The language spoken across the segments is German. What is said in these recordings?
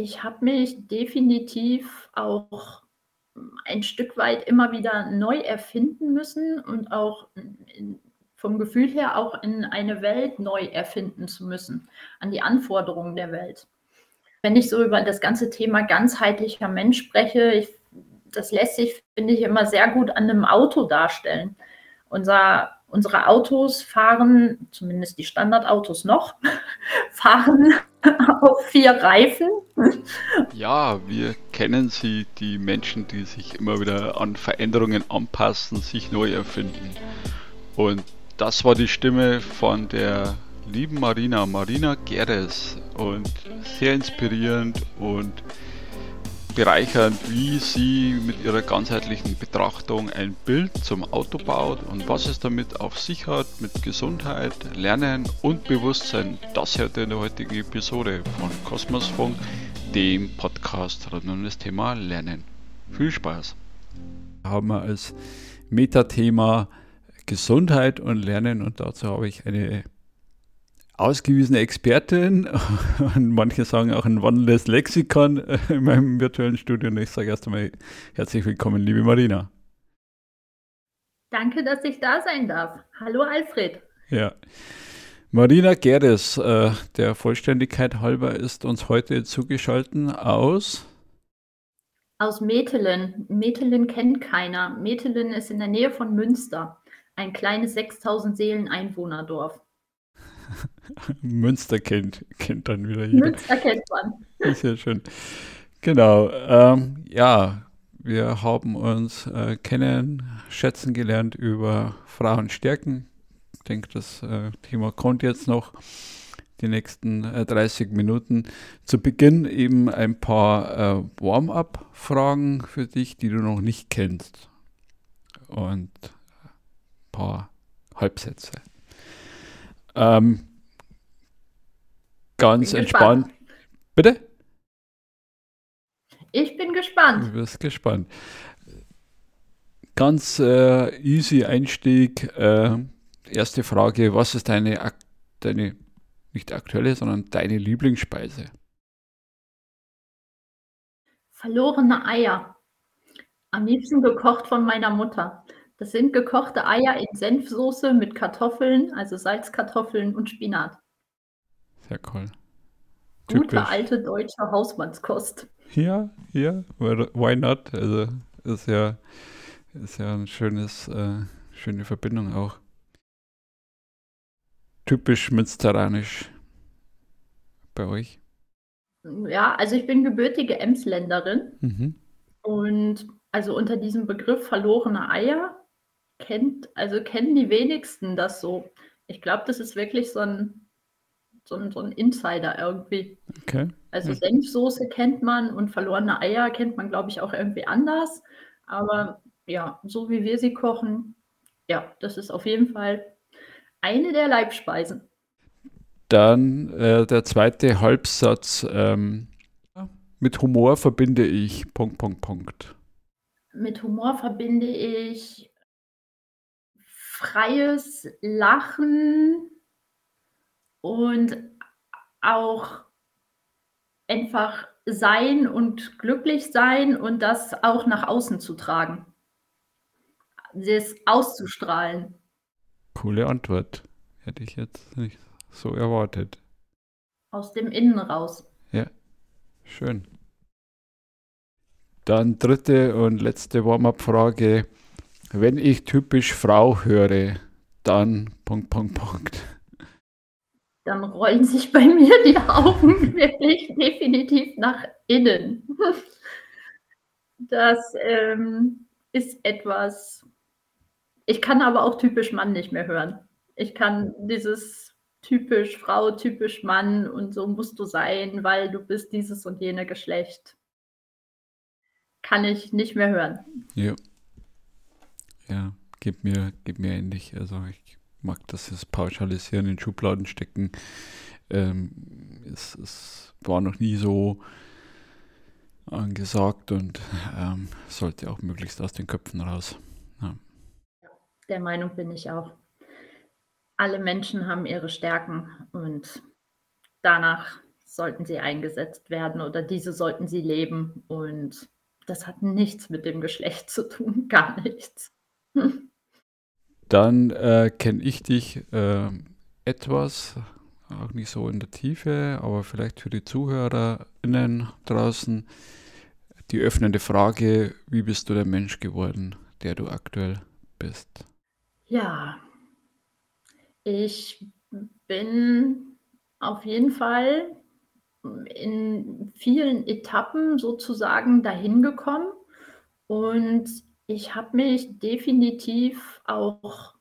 Ich habe mich definitiv auch ein Stück weit immer wieder neu erfinden müssen und auch in, vom Gefühl her auch in eine Welt neu erfinden zu müssen, an die Anforderungen der Welt. Wenn ich so über das ganze Thema ganzheitlicher Mensch spreche, ich, das lässt sich, finde ich, immer sehr gut an einem Auto darstellen. Unser Unsere Autos fahren, zumindest die Standardautos noch, fahren auf vier Reifen. Ja, wir kennen sie, die Menschen, die sich immer wieder an Veränderungen anpassen, sich neu erfinden. Und das war die Stimme von der lieben Marina, Marina Geres. Und sehr inspirierend und bereichernd, wie sie mit ihrer ganzheitlichen Betrachtung ein Bild zum Auto baut und was es damit auf sich hat mit Gesundheit, Lernen und Bewusstsein. Das hört ihr in der heutigen Episode von Kosmosfunk, dem Podcast rund um das Thema Lernen. Viel Spaß! Haben wir als Metathema Gesundheit und Lernen und dazu habe ich eine ausgewiesene Expertin und manche sagen auch ein wandelndes Lexikon äh, in meinem virtuellen Studio. Und ich sage erst einmal herzlich willkommen, liebe Marina. Danke, dass ich da sein darf. Hallo Alfred. Ja. Marina Gerdes, äh, der Vollständigkeit halber, ist uns heute zugeschaltet aus. Aus Metelen. Metelen kennt keiner. Metelen ist in der Nähe von Münster. Ein kleines 6000 Seelen Einwohnerdorf. Münster kennt, kennt dann wieder jeder. Münster kennt man. Ist ja schön. Genau. Ähm, ja, wir haben uns äh, kennen, schätzen gelernt über Frauenstärken. Ich denke, das äh, Thema kommt jetzt noch die nächsten äh, 30 Minuten. Zu Beginn eben ein paar äh, Warm-up-Fragen für dich, die du noch nicht kennst. Und ein paar Halbsätze. Ähm, ganz bin entspannt. Gespannt. Bitte? Ich bin gespannt. Du wirst gespannt. Ganz äh, easy Einstieg. Äh, erste Frage: Was ist deine, deine, nicht aktuelle, sondern deine Lieblingsspeise? Verlorene Eier. Am liebsten gekocht von meiner Mutter. Das sind gekochte Eier in Senfsoße mit Kartoffeln, also Salzkartoffeln und Spinat. Sehr cool. Gute Typisch. alte deutsche Hausmannskost. Ja, ja, why not? Also ist ja, ist ja ein schönes, äh, schöne Verbindung auch. Typisch münsteranisch bei euch. Ja, also ich bin gebürtige Emsländerin Mhm. und also unter diesem Begriff verlorene Eier kennt, also kennen die wenigsten das so. Ich glaube, das ist wirklich so ein, so ein, so ein Insider irgendwie. Okay. Also Ja. Senfsoße kennt man und verlorene Eier kennt man, glaube ich, auch irgendwie anders. Aber ja, so wie wir sie kochen, ja, das ist auf jeden Fall eine der Leibspeisen. Dann äh, der zweite Halbsatz. Ähm, mit Humor verbinde ich Punkt, Punkt, Punkt. Mit Humor verbinde ich freies Lachen und auch einfach sein und glücklich sein und das auch nach außen zu tragen. Das auszustrahlen. Coole Antwort. Hätte ich jetzt nicht so erwartet. Aus dem Innen raus. Schön. Dann dritte und letzte Warm-up-Frage. Wenn ich typisch Frau höre, dann Punkt, Punkt, Punkt. Dann rollen sich bei mir die Augen wirklich definitiv nach innen. Das ähm, ist etwas. Ich kann aber auch typisch Mann nicht mehr hören. Ich kann dieses typisch Frau, typisch Mann und so musst du sein, weil du bist dieses und jene Geschlecht. Kann ich nicht mehr hören. Ja. Ja, geht mir, geht mir ähnlich. Also ich mag das jetzt pauschalisieren, in Schubladen stecken. Ähm, es, es war noch nie so angesagt und ähm, sollte auch möglichst aus den Köpfen raus. Der Meinung bin ich auch. Alle Menschen haben ihre Stärken und danach sollten sie eingesetzt werden oder diese sollten sie leben und das hat nichts mit dem Geschlecht zu tun, gar nichts. Dann äh, kenne ich dich äh, etwas, auch nicht so in der Tiefe, aber vielleicht für die ZuhörerInnen draußen die öffnende Frage, wie bist du der Mensch geworden, der du aktuell bist? Ja, ich bin auf jeden Fall in vielen Etappen sozusagen dahin gekommen und ich habe mich definitiv auch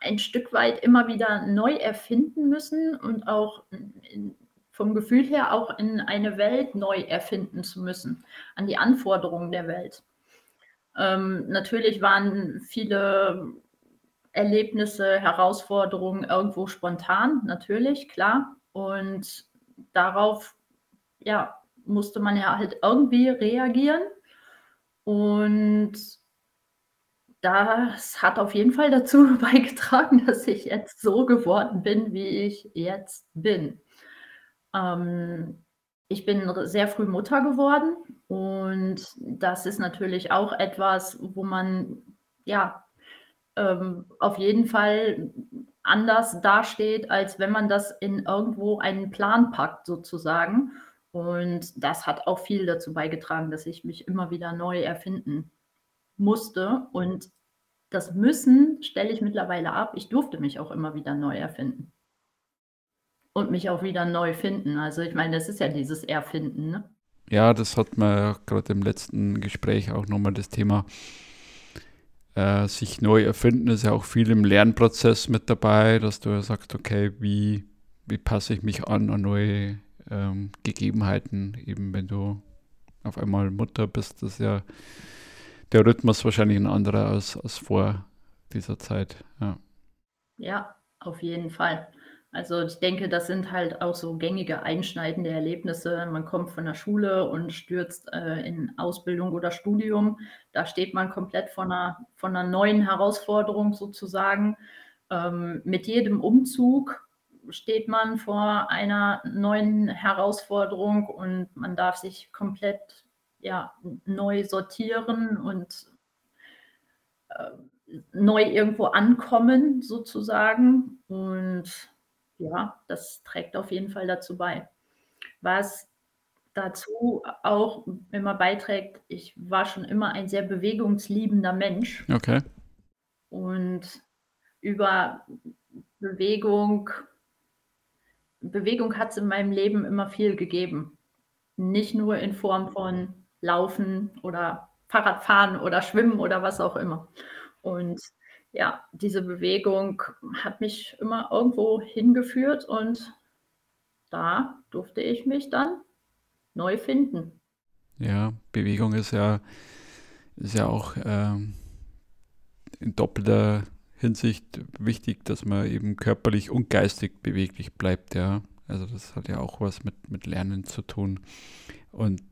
ein Stück weit immer wieder neu erfinden müssen und auch in vom Gefühl her auch in eine Welt neu erfinden zu müssen, an die Anforderungen der Welt. Ähm, natürlich waren viele Erlebnisse, Herausforderungen irgendwo spontan, natürlich, klar. Und darauf, ja, musste man ja halt irgendwie reagieren. Und das hat auf jeden Fall dazu beigetragen, dass ich jetzt so geworden bin, wie ich jetzt bin. Ähm, ich bin sehr früh Mutter geworden und das ist natürlich auch etwas, wo man ja ähm, auf jeden Fall anders dasteht, als wenn man das in irgendwo einen Plan packt, sozusagen. Und das hat auch viel dazu beigetragen, dass ich mich immer wieder neu erfinden musste. Und das Müssen stelle ich mittlerweile ab. Ich durfte mich auch immer wieder neu erfinden. Und mich auch wieder neu finden. Also ich meine, das ist ja dieses Erfinden, ne? Ja, das hat man ja gerade im letzten Gespräch auch nochmal das Thema äh, sich neu erfinden, ist ja auch viel im Lernprozess mit dabei, dass du sagst, okay, wie, wie passe ich mich an an neue ähm, Gegebenheiten, eben wenn du auf einmal Mutter bist, ist ja der Rhythmus wahrscheinlich ein anderer als, als vor dieser Zeit. Ja. ja, auf jeden Fall. Also ich denke, das sind halt auch so gängige einschneidende Erlebnisse. Man kommt von der Schule und stürzt äh, in Ausbildung oder Studium. Da steht man komplett vor einer, von einer neuen Herausforderung sozusagen. Ähm, mit jedem Umzug steht man vor einer neuen Herausforderung und man darf sich komplett ja, neu sortieren und äh, neu irgendwo ankommen sozusagen. Und ja, das trägt auf jeden Fall dazu bei. Was dazu auch immer beiträgt, ich war schon immer ein sehr bewegungsliebender Mensch. Okay. Und über Bewegung, Bewegung hat es in meinem Leben immer viel gegeben. Nicht nur in Form von Laufen oder Fahrradfahren oder Schwimmen oder was auch immer. Und ja, diese Bewegung hat mich immer irgendwo hingeführt und da durfte ich mich dann neu finden. Ja, Bewegung ist ja, ist ja auch ähm, in doppelter Hinsicht wichtig, dass man eben körperlich und geistig beweglich bleibt, ja. Also das hat ja auch was mit, mit Lernen zu tun. Und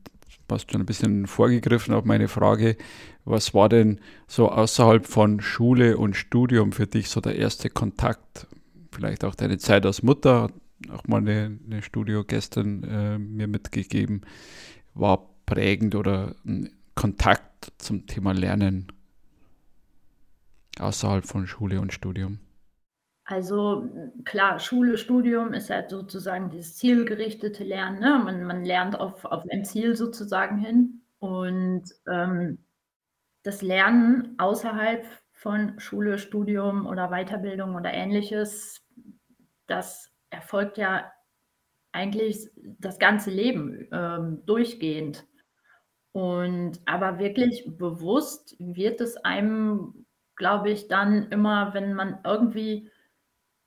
hast schon ein bisschen vorgegriffen auf meine Frage, was war denn so außerhalb von Schule und Studium für dich so der erste Kontakt? Vielleicht auch deine Zeit als Mutter, auch mal eine, eine Studiogästin äh, mir mitgegeben, war prägend oder ein Kontakt zum Thema Lernen außerhalb von Schule und Studium? Also klar, Schule, Studium ist halt sozusagen dieses zielgerichtete Lernen. Ne? Man, man lernt auf, auf ein Ziel sozusagen hin. Und ähm, das Lernen außerhalb von Schule, Studium oder Weiterbildung oder ähnliches, das erfolgt ja eigentlich das ganze Leben ähm, durchgehend. Und aber wirklich bewusst wird es einem, glaube ich, dann immer, wenn man irgendwie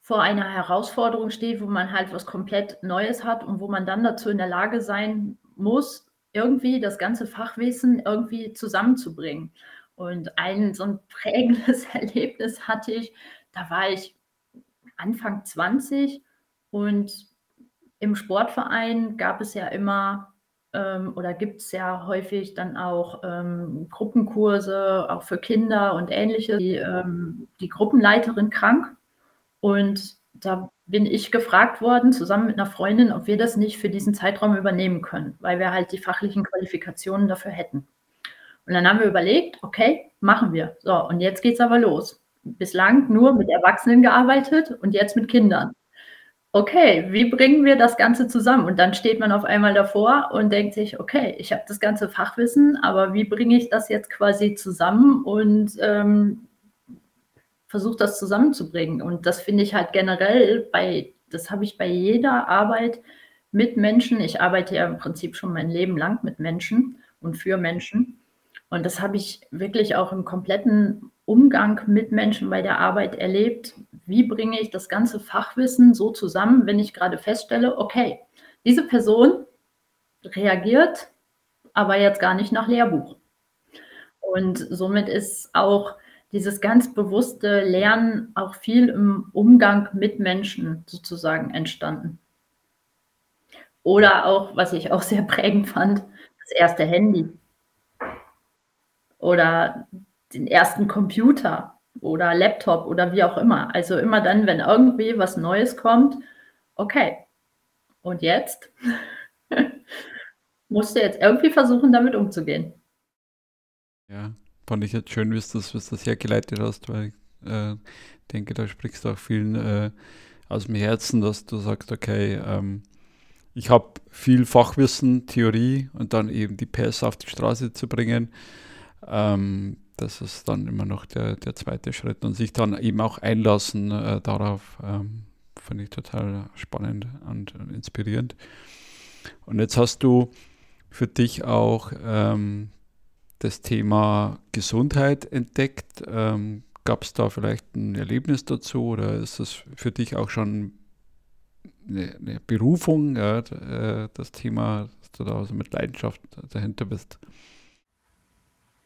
vor einer Herausforderung steht, wo man halt was komplett Neues hat und wo man dann dazu in der Lage sein muss, irgendwie das ganze Fachwissen irgendwie zusammenzubringen. Und ein so ein prägendes Erlebnis hatte ich, da war ich Anfang 20 und im Sportverein gab es ja immer ähm, oder gibt es ja häufig dann auch ähm, Gruppenkurse, auch für Kinder und ähnliches. Die, ähm, die Gruppenleiterin krank und da bin ich gefragt worden, zusammen mit 'ner Freundin, ob wir das nicht für diesen Zeitraum übernehmen können, weil wir halt die fachlichen Qualifikationen dafür hätten. Und dann haben wir überlegt: „Okay, machen wir.“ So, und jetzt geht's aber los. Bislang nur mit Erwachsenen gearbeitet und jetzt mit Kindern. Okay, wie bringen wir das Ganze zusammen? Und dann steht man auf einmal davor und denkt sich: „Okay, ich habe das ganze Fachwissen, aber wie bringe ich das jetzt quasi zusammen und, ähm, versuche das zusammenzubringen?“ Und das finde ich halt generell bei das habe ich bei jeder Arbeit mit Menschen ich arbeite ja im Prinzip schon mein Leben lang mit Menschen und für Menschen. Und das habe ich wirklich auch im kompletten Umgang mit Menschen bei der Arbeit erlebt. Wie bringe ich das ganze Fachwissen so zusammen, wenn ich grade feststelle: „Okay, diese Person reagiert aber jetzt gar nicht nach Lehrbuch.“ Und somit ist auch dieses ganz bewusste Lernen auch viel im Umgang mit Menschen sozusagen entstanden. Oder auch, was ich auch sehr prägend fand, das 1. Handy. Oder den 1. Computer oder Laptop oder wie auch immer. Also, immer dann, wenn irgendwie was Neues kommt: „Okay, und jetzt?“ Musst du jetzt irgendwie versuchen, damit umzugehen. Ja, fand ich jetzt schön, wie's das wie's das hergeleitet hast, weil ich, äh, denke, da sprichst du auch vielen, äh, aus'm Herzen, dass du sagst: „Okay, ähm, ich habe viel Fachwissen, Theorie und dann eben die PS auf die Straße zu bringen.“ Ähm, das ist dann immer noch der der 2. Schritt und sich dann eben auch einlassen, äh, darauf, ähm, finde ich total spannend und und inspirierend. Und jetzt hast du für dich auch, ähm, das Thema Gesundheit entdeckt. Ähm, gab's da vielleicht 'n Erlebnis dazu oder ist das für dich auch schon 'ne 'ne Berufung, ja, äh, das Thema, dass du da so mit Leidenschaft dahinter bist?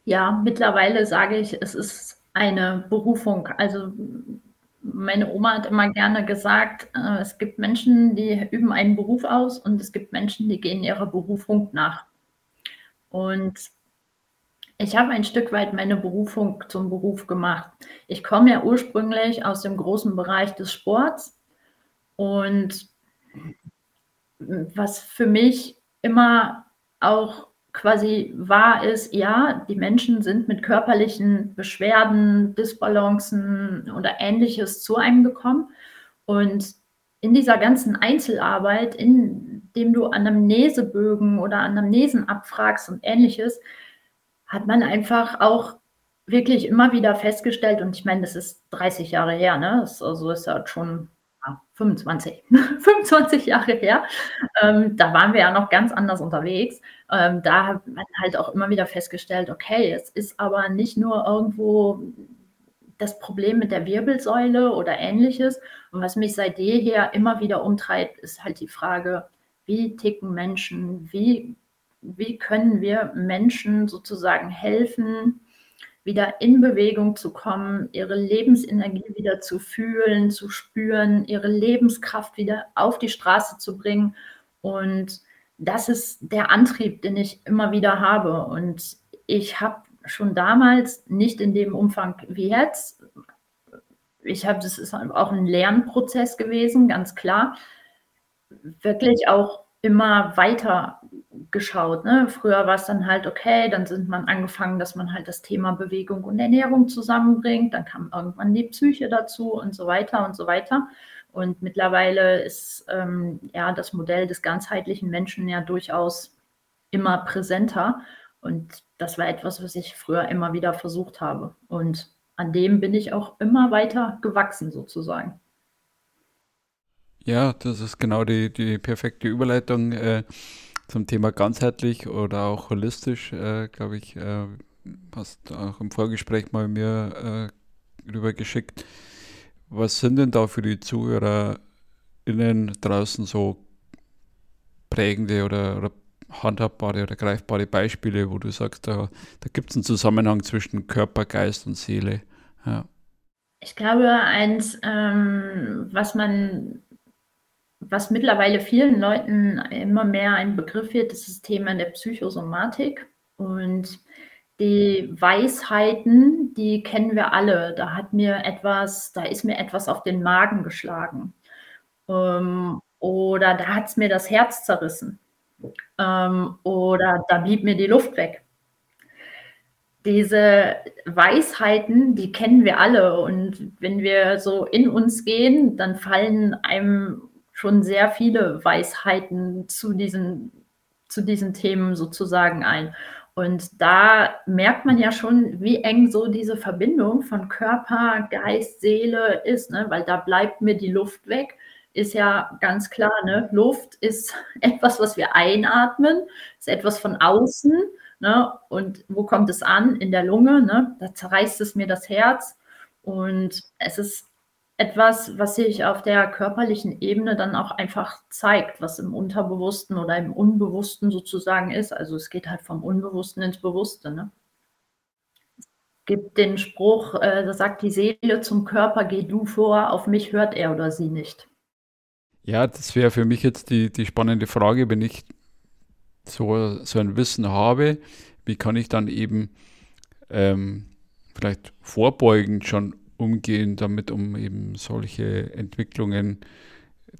Ja, mittlerweile sage ich, es ist eine Berufung. Also, meine Oma hat immer gerne gesagt, äh, es gibt Menschen, die üben einen Beruf aus und es gibt Menschen, die gehen ihrer Berufung nach. Und ich habe ein Stück weit meine Berufung zum Beruf gemacht. Ich komme ja ursprünglich aus dem großen Bereich des Sports und was für mich immer auch quasi war, ist, ja, die Menschen sind mit körperlichen Beschwerden, Dysbalancen oder Ähnliches zu einem gekommen. Und in dieser ganzen Einzelarbeit, indem du Anamnesebögen oder Anamnesen abfragst und Ähnliches, hat man einfach auch wirklich immer wieder festgestellt und ich meine, das ist 30 Jahre her, ne? Das also, ist ja schon, ja, 25, 25 Jahre her. Ähm, da waren wir ja noch ganz anders unterwegs. Ähm, da hat man halt auch immer wieder festgestellt: „Okay, es ist aber nicht nur irgendwo das Problem mit der Wirbelsäule oder Ähnliches.“ Und was mich seit jeher immer wieder umtreibt, ist halt die Frage: Wie ticken Menschen? Wie wie können wir Menschen sozusagen helfen, wieder in Bewegung zu kommen, ihre Lebensenergie wieder zu fühlen, zu spüren, ihre Lebenskraft wieder auf die Straße zu bringen? Und das ist der Antrieb, den ich immer wieder habe. Und ich habe schon damals, nicht in dem Umfang wie jetzt ich habe das ist auch 'n Lernprozess gewesen, ganz klar, wirklich auch immer weiter geschaut, ne? Früher war's dann halt okay, dann sind man angefangen, dass man halt das Thema Bewegung und Ernährung zusammenbringt. Dann kam irgendwann die Psyche dazu und so weiter und so weiter. Und mittlerweile ist, ähm, ja, das Modell des ganzheitlichen Menschen ja durchaus immer präsenter. Und das war etwas, was ich früher immer wieder versucht habe. Und an dem bin ich auch immer weiter gewachsen sozusagen. Ja, das ist genau die die perfekte Überleitung, äh, zum Thema ganzheitlich oder auch holistisch, äh, glaube ich, äh, hast auch im Vorgespräch mal mir, äh, rübergeschickt. Was sind denn da für die ZuhörerInnen draußen so prägende oder oder handhabbare oder greifbare Beispiele, wo du sagst, da da gibt's 'n Zusammenhang zwischen Körper, Geist und Seele? Ja. Ich glaube, eins, ähm, was man was mittlerweile vielen Leuten immer mehr ein Begriff wird, ist das Thema der Psychosomatik. Und die Weisheiten, die kennen wir alle. Da hat mir etwas da ist mir etwas auf den Magen geschlagen. Ähm, oder da hat es mir das Herz zerrissen. Ähm, oder da blieb mir die Luft weg. Diese Weisheiten, die kennen wir alle. Und wenn wir so in uns gehen, dann fallen einem schon sehr viele Weisheiten zu diesen, zu diesen Themen sozusagen ein. Und da merkt man ja schon, wie eng so diese Verbindung von Körper, Geist, Seele ist, ne? weil da bleibt mir die Luft weg. Ist ja ganz klar, ne? Luft ist etwas, was wir einatmen, ist etwas von außen. Ne? Und wo kommt es an? In der Lunge. Ne? Da zerreißt es mir das Herz. Und es ist etwas, was sich auf der körperlichen Ebene dann auch einfach zeigt, was im Unterbewussten oder im Unbewussten sozusagen ist. Also es geht halt vom Unbewussten ins Bewusste. Ne? Es gibt den Spruch, äh, da sagt die Seele zum Körper, geh du vor, auf mich hört er oder sie nicht. Ja, das wäre für mich jetzt die, die spannende Frage, wenn ich so, so ein Wissen habe, wie kann ich dann eben ähm, vielleicht vorbeugend schon umgehen damit, um eben solche Entwicklungen,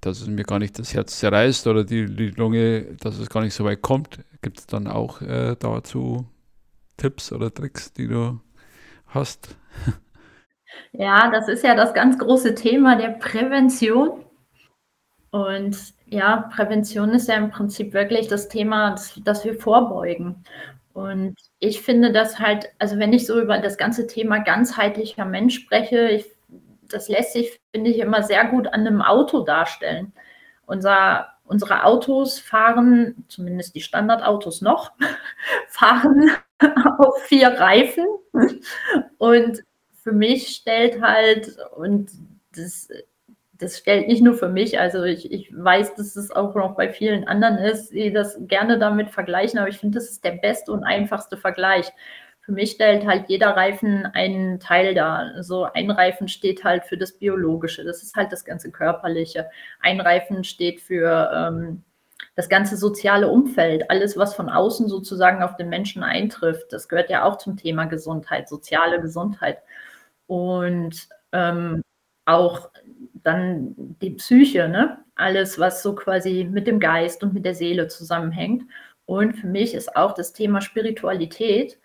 dass es mir gar nicht das Herz zerreißt oder die, die Lunge, dass es gar nicht so weit kommt. Gibt es dann auch äh, dazu Tipps oder Tricks, die du hast? Ja, das ist ja das ganz große Thema der Prävention. Und ja, Prävention ist ja im Prinzip wirklich das Thema, dass, dass wir vorbeugen. Und ich finde das halt, also wenn ich so über das ganze Thema ganzheitlicher Mensch spreche, ich, das lässt sich, finde ich, immer sehr gut an einem Auto darstellen. Unser, unsere Autos fahren, zumindest die Standardautos noch, fahren auf vier Reifen. Und für mich stellt halt, und das das stellt nicht nur für mich, also ich, ich weiß, dass es auch noch bei vielen anderen ist, die das gerne damit vergleichen, aber ich finde, das ist der beste und einfachste Vergleich. Für mich stellt halt jeder Reifen einen Teil dar. So ein Reifen steht halt für das Biologische, das ist halt das ganze Körperliche. Ein Reifen steht für ähm, das ganze soziale Umfeld, alles, was von außen sozusagen auf den Menschen eintrifft. Das gehört ja auch zum Thema Gesundheit, soziale Gesundheit. Und ähm, auch dann die Psyche, ne? alles, was so quasi mit dem Geist und mit der Seele zusammenhängt. Und für mich ist auch das Thema Spiritualität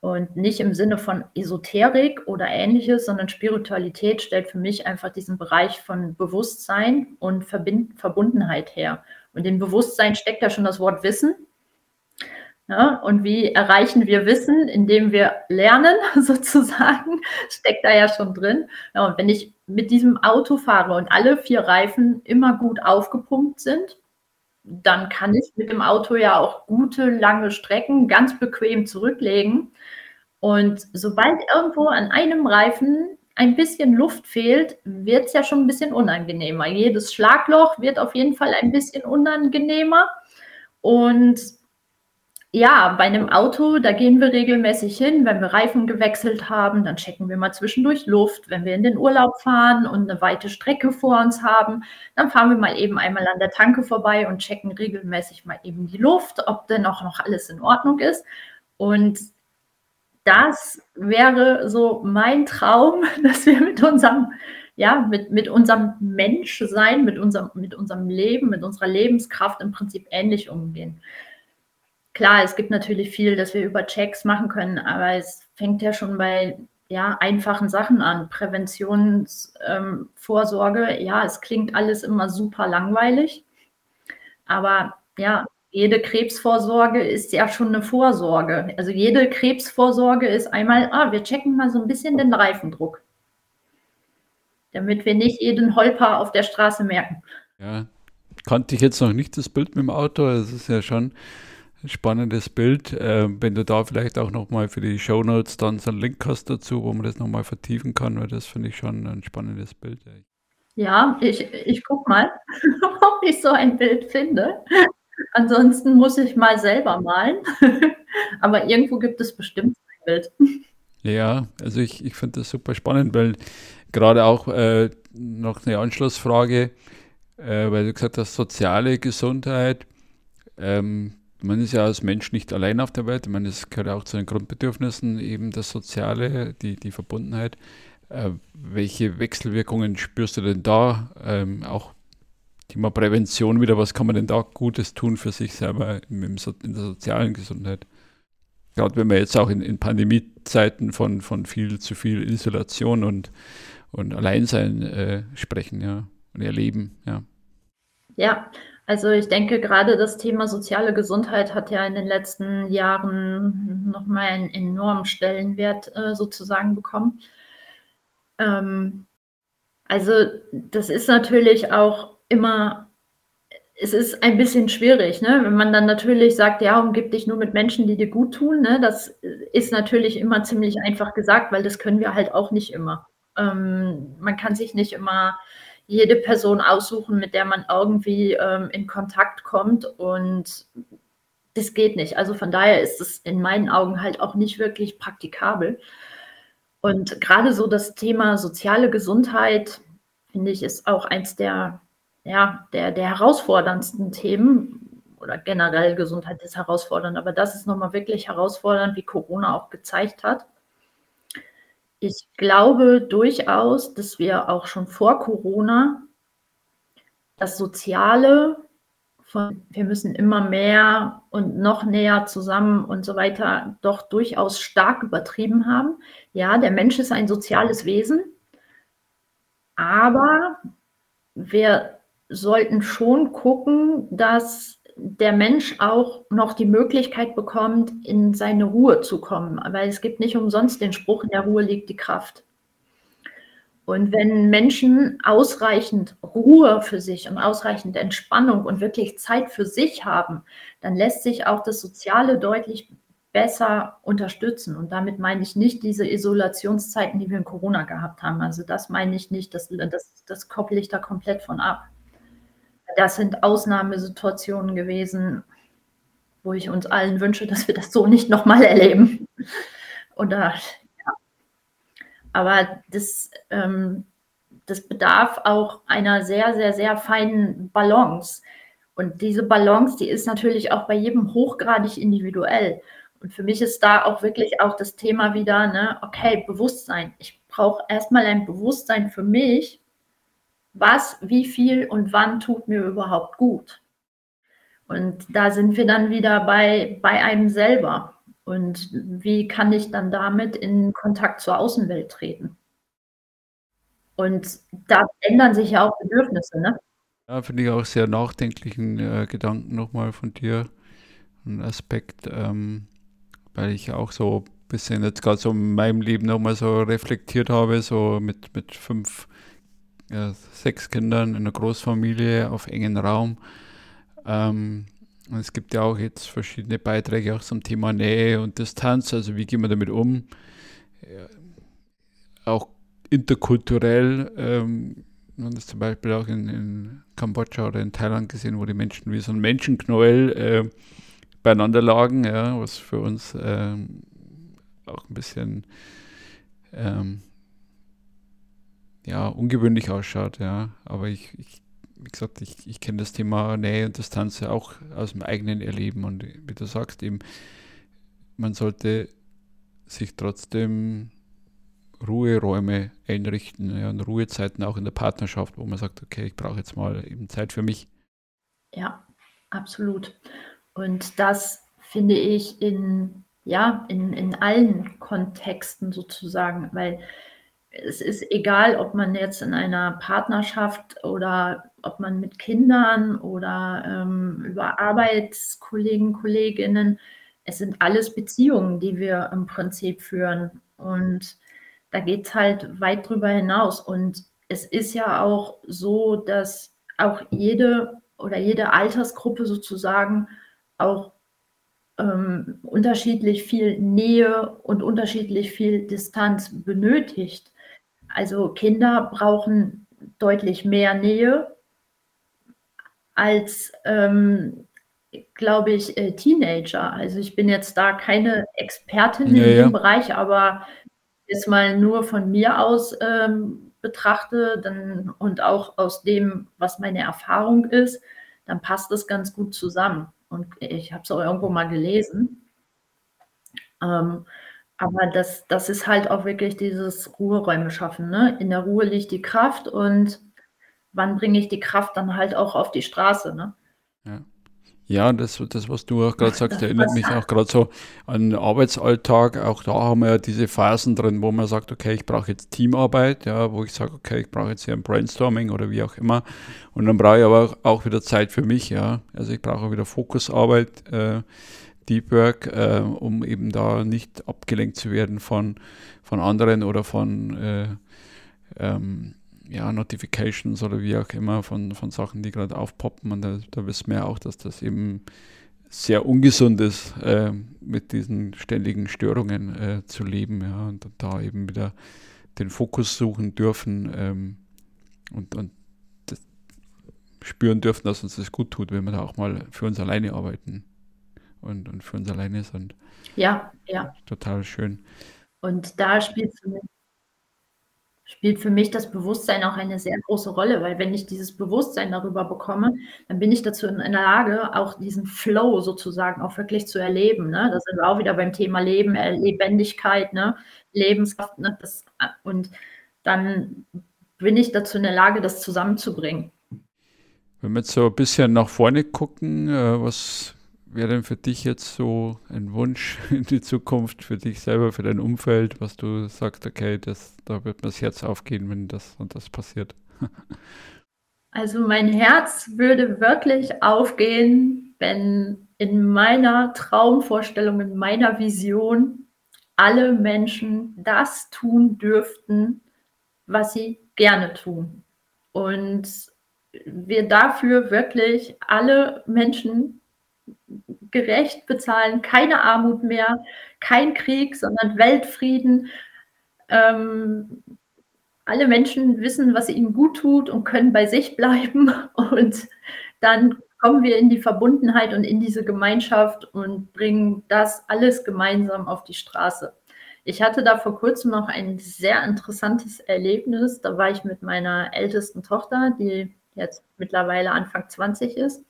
und nicht im Sinne von Esoterik oder ähnliches, sondern Spiritualität stellt für mich einfach diesen Bereich von Bewusstsein und Verbind Verbundenheit her. Und in Bewusstsein steckt ja schon das Wort Wissen. Ja, und wie erreichen wir Wissen, indem wir lernen, sozusagen, steckt da ja schon drin. Ja, und wenn ich mit diesem Auto fahre und alle vier Reifen immer gut aufgepumpt sind, dann kann ich mit dem Auto ja auch gute, lange Strecken ganz bequem zurücklegen. Und sobald irgendwo an einem Reifen ein bisschen Luft fehlt, wird es ja schon ein bisschen unangenehmer. Jedes Schlagloch wird auf jeden Fall ein bisschen unangenehmer. Und ja, bei einem Auto, da gehen wir regelmäßig hin, wenn wir Reifen gewechselt haben, dann checken wir mal zwischendurch Luft. Wenn wir in den Urlaub fahren und eine weite Strecke vor uns haben, dann fahren wir mal eben einmal an der Tanke vorbei und checken regelmäßig mal eben die Luft, ob denn auch noch alles in Ordnung ist. Und das wäre so mein Traum, dass wir mit unserem, ja, mit, mit unserem Menschsein, mit unserem, mit unserem Leben, mit unserer Lebenskraft im Prinzip ähnlich umgehen klar, es gibt natürlich viel, das wir über Checks machen können, aber es fängt ja schon bei ja, einfachen Sachen an. Präventionsvorsorge, ähm, ja, es klingt alles immer super langweilig, aber ja, jede Krebsvorsorge ist ja schon eine Vorsorge. Also jede Krebsvorsorge ist einmal, ah, wir checken mal so ein bisschen den Reifendruck, damit wir nicht jeden Holper auf der Straße merken. Ja, kannte ich jetzt noch nicht das Bild mit dem Auto. Es ist ja schon spannendes Bild. Äh, wenn du da vielleicht auch nochmal für die Show Notes dann so einen Link hast dazu, wo man das nochmal vertiefen kann, weil das finde ich schon ein spannendes Bild. Ja, ich, ich gucke mal, ob ich so ein Bild finde. Ansonsten muss ich mal selber malen. Aber irgendwo gibt es bestimmt ein Bild. Ja, also ich, ich finde das super spannend, weil gerade auch äh, noch eine Anschlussfrage, äh, weil du gesagt hast, soziale Gesundheit. Ähm, man ist ja als Mensch nicht allein auf der Welt. Ich meine, das gehört auch zu den Grundbedürfnissen, eben das Soziale, die, die Verbundenheit. Äh, welche Wechselwirkungen spürst du denn da? Ähm, auch Thema Prävention wieder, was kann man denn da Gutes tun für sich selber im, im, in der sozialen Gesundheit? Gerade wenn wir jetzt auch in, in Pandemiezeiten von, von viel zu viel Isolation und, und Alleinsein äh, sprechen, ja, und erleben, ja. Ja, also ich denke, gerade das Thema soziale Gesundheit hat ja in den letzten Jahren nochmal einen enormen Stellenwert äh, sozusagen bekommen. Ähm, also das ist natürlich auch immer, es ist ein bisschen schwierig, ne? wenn man dann natürlich sagt, ja, umgib dich nur mit Menschen, die dir gut tun. Ne? Das ist natürlich immer ziemlich einfach gesagt, weil das können wir halt auch nicht immer. Ähm, man kann sich nicht immer jede Person aussuchen, mit der man irgendwie ähm, in Kontakt kommt und das geht nicht. Also von daher ist es in meinen Augen halt auch nicht wirklich praktikabel. Und gerade so das Thema soziale Gesundheit, finde ich, ist auch eins der, ja, der, der herausforderndsten Themen oder generell Gesundheit ist herausfordernd, aber das ist nochmal wirklich herausfordernd, wie Corona auch gezeigt hat. Ich glaube durchaus, dass wir auch schon vor Corona das Soziale von wir müssen immer mehr und noch näher zusammen und so weiter doch durchaus stark übertrieben haben. Ja, der Mensch ist ein soziales Wesen, aber wir sollten schon gucken, dass der Mensch auch noch die Möglichkeit bekommt, in seine Ruhe zu kommen. Weil es gibt nicht umsonst den Spruch, in der Ruhe liegt die Kraft. Und wenn Menschen ausreichend Ruhe für sich und ausreichend Entspannung und wirklich Zeit für sich haben, dann lässt sich auch das Soziale deutlich besser unterstützen. Und damit meine ich nicht diese Isolationszeiten, die wir in Corona gehabt haben. Also das meine ich nicht, das, das, das koppel ich da komplett von ab. Das sind Ausnahmesituationen gewesen, wo ich uns allen wünsche, dass wir das so nicht nochmal erleben. Oder aber das, ähm, das bedarf auch einer sehr, sehr, sehr feinen Balance. Und diese Balance, die ist natürlich auch bei jedem hochgradig individuell. Und für mich ist da auch wirklich auch das Thema wieder, ne, okay, Bewusstsein. Ich brauche erstmal ein Bewusstsein für mich, was, wie viel und wann tut mir überhaupt gut. Und da sind wir dann wieder bei, bei einem selber. Und wie kann ich dann damit in Kontakt zur Außenwelt treten? Und da ändern sich ja auch Bedürfnisse, ne? Ja, finde ich auch sehr nachdenklichen äh, Gedanken nochmal von dir. Ein Aspekt, ähm, weil ich auch so ein bisschen jetzt gerade so in meinem Leben nochmal so reflektiert habe, so mit, mit fünf, sechs Kindern in einer Großfamilie auf engen Raum. Ähm, es gibt ja auch jetzt verschiedene Beiträge auch zum Thema Nähe und Distanz, also wie gehen wir damit um? Auch interkulturell, ähm, man das zum Beispiel auch in, in, Kambodscha oder in Thailand gesehen, wo die Menschen wie so ein Menschenknäuel äh, beieinander lagen, ja, was für uns ähm, auch ein bisschen ähm, ja, ungewöhnlich ausschaut, ja. Aber ich, ich wie gesagt, ich, ich kenne das Thema Nähe und Distanz ja auch aus dem eigenen Erleben und wie du sagst, eben, man sollte sich trotzdem Ruheräume einrichten ja, und Ruhezeiten auch in der Partnerschaft, wo man sagt, okay, ich brauche jetzt mal eben Zeit für mich. Ja, absolut. Und das finde ich in, ja, in, in allen Kontexten sozusagen, weil es ist egal, ob man jetzt in einer Partnerschaft oder ob man mit Kindern oder ähm, über Arbeitskollegen, Kolleginnen, es sind alles Beziehungen, die wir im Prinzip führen. Und da geht es halt weit drüber hinaus. Und es ist ja auch so, dass auch jede oder jede Altersgruppe sozusagen auch ähm, unterschiedlich viel Nähe und unterschiedlich viel Distanz benötigt. Also Kinder brauchen deutlich mehr Nähe als, ähm, glaube ich, äh, Teenager. Also ich bin jetzt da keine Expertin ja, in dem ja. Bereich, aber jetzt mal nur von mir aus ähm, betrachte dann, und auch aus dem, was meine Erfahrung ist, dann passt das ganz gut zusammen. Und ich habe es auch irgendwo mal gelesen. Ähm, aber das, das ist halt auch wirklich dieses Ruheräume schaffen. Ne? In der Ruhe liegt die Kraft und wann bringe ich die Kraft dann halt auch auf die Straße, ne? Ja. Ja, das, das, was du auch gerade sagst, erinnert mich auch gerade so an den Arbeitsalltag. Auch da haben wir ja diese Phasen drin, wo man sagt, okay, ich brauche jetzt Teamarbeit, ja, wo ich sage, okay, ich brauche jetzt hier ein Brainstorming oder wie auch immer. Und dann brauche ich aber auch wieder Zeit für mich, ja. Also ich brauche wieder Fokusarbeit, äh, Deep Work, äh, um eben da nicht abgelenkt zu werden von, von anderen oder von äh, ähm, ja, Notifications oder wie auch immer von, von Sachen, die gerade aufpoppen. Und da, da wissen wir ja auch, dass das eben sehr ungesund ist, äh, mit diesen ständigen Störungen äh, zu leben. Ja, und da eben wieder den Fokus suchen dürfen ähm, und, und spüren dürfen, dass uns das gut tut, wenn wir da auch mal für uns alleine arbeiten und, und für uns alleine sind. Ja, ja. Total schön. Und da spielt für mich spielt für mich das Bewusstsein auch eine sehr große Rolle, weil wenn ich dieses Bewusstsein darüber bekomme, dann bin ich dazu in der Lage, auch diesen Flow sozusagen auch wirklich zu erleben. Ne? Da sind wir auch wieder beim Thema Leben, äh, Lebendigkeit, ne? Lebenskraft. Ne? Das, und dann bin ich dazu in der Lage, das zusammenzubringen. Wenn wir jetzt so ein bisschen nach vorne gucken, äh, was wäre denn für dich jetzt so ein Wunsch in die Zukunft, für dich selber, für dein Umfeld, was du sagst, okay, das, da wird mir das Herz aufgehen, wenn das und das passiert? Also mein Herz würde wirklich aufgehen, wenn in meiner Traumvorstellung, in meiner Vision alle Menschen das tun dürften, was sie gerne tun. Und wir dafür wirklich alle Menschen gerecht bezahlen, keine Armut mehr, kein Krieg, sondern Weltfrieden. Ähm, alle Menschen wissen, was ihnen gut tut und können bei sich bleiben. Und dann kommen wir in die Verbundenheit und in diese Gemeinschaft und bringen das alles gemeinsam auf die Straße. Ich hatte da vor kurzem noch ein sehr interessantes Erlebnis. Da war ich mit meiner ältesten Tochter, die jetzt mittlerweile Anfang 20 ist.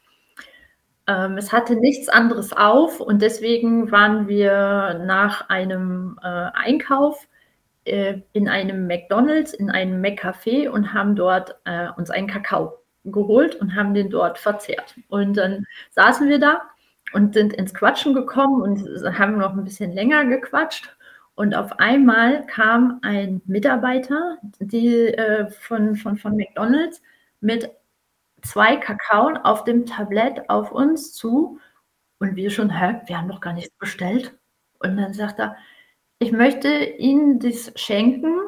Ähm, es hatte nichts anderes auf und deswegen waren wir nach einem äh, Einkauf äh, in einem McDonald's, in einem McCafé und haben dort äh, uns einen Kakao geholt und haben den dort verzehrt. Und dann saßen wir da und sind ins Quatschen gekommen und haben noch ein bisschen länger gequatscht. Und auf einmal kam ein Mitarbeiter die, äh, von, von, von McDonald's mit zwei Kakaoen auf dem Tablett auf uns zu und wir schon: „Hä, wir haben doch gar nichts bestellt?“ Und dann sagt er: „Ich möchte Ihnen das schenken,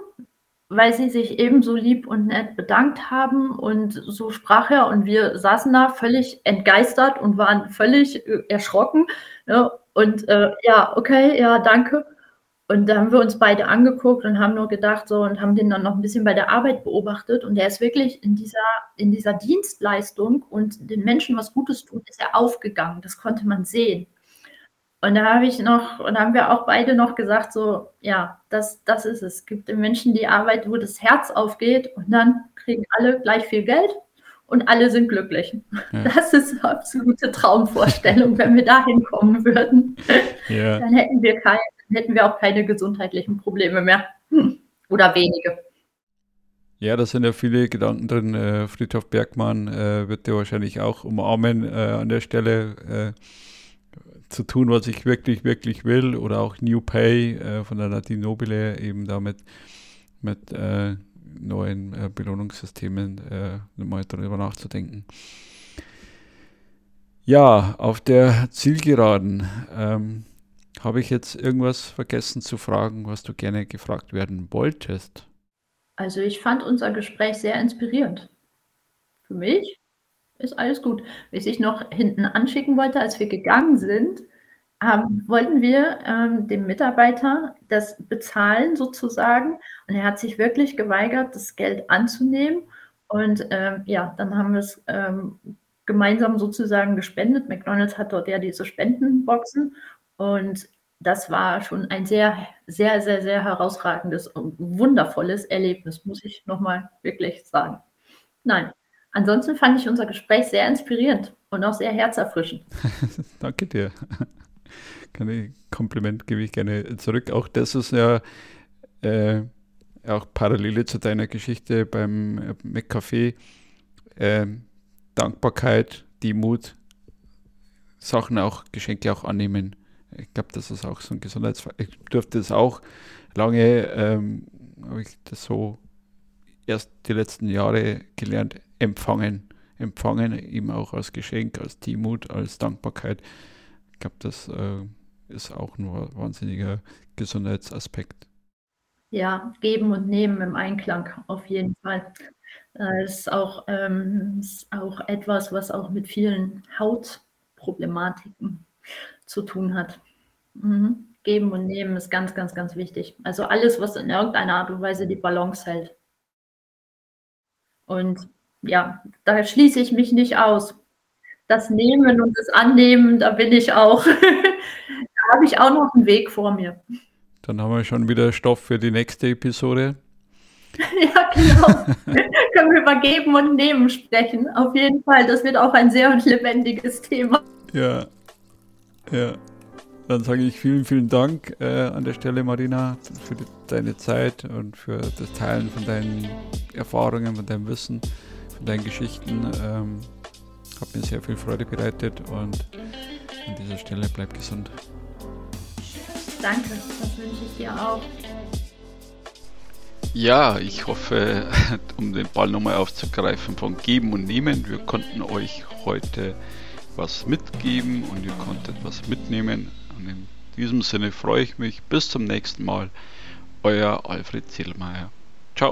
weil Sie sich eben so lieb und nett bedankt haben.“ Und so sprach er und wir saßen da völlig entgeistert und waren völlig, äh, erschrocken, ne? Und, äh, ja, okay, ja, danke. Und da haben wir uns beide angeguckt und haben nur gedacht so und haben den dann noch ein bisschen bei der Arbeit beobachtet und der ist wirklich in dieser in dieser Dienstleistung und den Menschen was Gutes tun, ist er aufgegangen. Das konnte man sehen. Und da habe ich noch und da haben wir auch beide noch gesagt so: „Ja, das das ist es. Es gibt den Menschen die Arbeit, wo das Herz aufgeht und dann kriegen alle gleich viel Geld und alle sind glücklich. Ja. Das ist eine absolute Traumvorstellung. Wenn wir dahin kommen würden, ja. dann hätten wir kein hätten wir auch keine gesundheitlichen Probleme mehr. Hm. Oder wenige. Ja, da sind ja viele Gedanken drin. Äh, Friedhof Bergmann äh, wird ja wahrscheinlich auch umarmen äh, an der Stelle äh, zu tun, was ich wirklich, wirklich will. Oder auch New Pay äh, von der Nadine Nobile eben damit mit äh, neuen Belohnungssystemen mal darüber nachzudenken. Ja, auf der Zielgeraden. Ähm, habe ich jetzt irgendwas vergessen zu fragen, was du gerne gefragt werden wolltest? Also ich fand unser Gespräch sehr inspirierend. Für mich ist alles gut. Was ich noch hinten anschicken wollte, als wir gegangen sind, ähm, wollten wir ähm, dem Mitarbeiter das bezahlen sozusagen. Und er hat sich wirklich geweigert, das Geld anzunehmen. Und ähm, ja, dann haben wir es ähm, gemeinsam sozusagen gespendet. McDonald's hat dort ja diese Spendenboxen. Und das war schon ein sehr, sehr, sehr, sehr herausragendes und wundervolles Erlebnis, muss ich nochmal wirklich sagen. Nein, ansonsten fand ich unser Gespräch sehr inspirierend und auch sehr herzerfrischend. Danke dir. Keine Kompliment gebe ich gerne zurück. Auch das ist ja äh, auch Parallele zu deiner Geschichte beim McCafé. ähm, Dankbarkeit, Demut, Sachen auch, Geschenke auch annehmen. Ich glaube, das ist auch so ein Gesundheitsfall. Ich durfte das auch lange, ähm, habe ich das so erst die letzten Jahre gelernt, empfangen. Empfangen eben auch als Geschenk, als Demut, als Dankbarkeit. Ich glaube, das äh, ist auch ein wahnsinniger Gesundheitsaspekt. Ja, geben und nehmen im Einklang, auf jeden Fall. Das ist auch, ähm, ist auch etwas, was auch mit vielen Hautproblematiken zu tun hat. Mhm. Geben und nehmen ist ganz, ganz, ganz wichtig. Also alles, was in irgendeiner Art und Weise die Balance hält. Und ja, da schließe ich mich nicht aus. Das Nehmen und das Annehmen, da bin ich auch. da habe ich auch noch einen Weg vor mir. Dann haben wir schon wieder Stoff für die nächste Episode. ja, genau. Können wir über Geben und Nehmen sprechen. Auf jeden Fall. Das wird auch ein sehr lebendiges Thema. Ja. Ja. Dann sage ich vielen, vielen Dank äh, an der Stelle, Marina, für die, deine Zeit und für das Teilen von deinen Erfahrungen, von deinem Wissen, von deinen Geschichten. Ähm, hat mir sehr viel Freude bereitet und an dieser Stelle bleib gesund. Danke, das wünsche ich dir auch. Ja, ich hoffe, um den Ball nochmal aufzugreifen von Geben und Nehmen, wir konnten euch heute was mitgeben und ihr konntet was mitnehmen. Und in diesem Sinne freue ich mich. Bis zum nächsten Mal. Euer Alfred Zellmeier.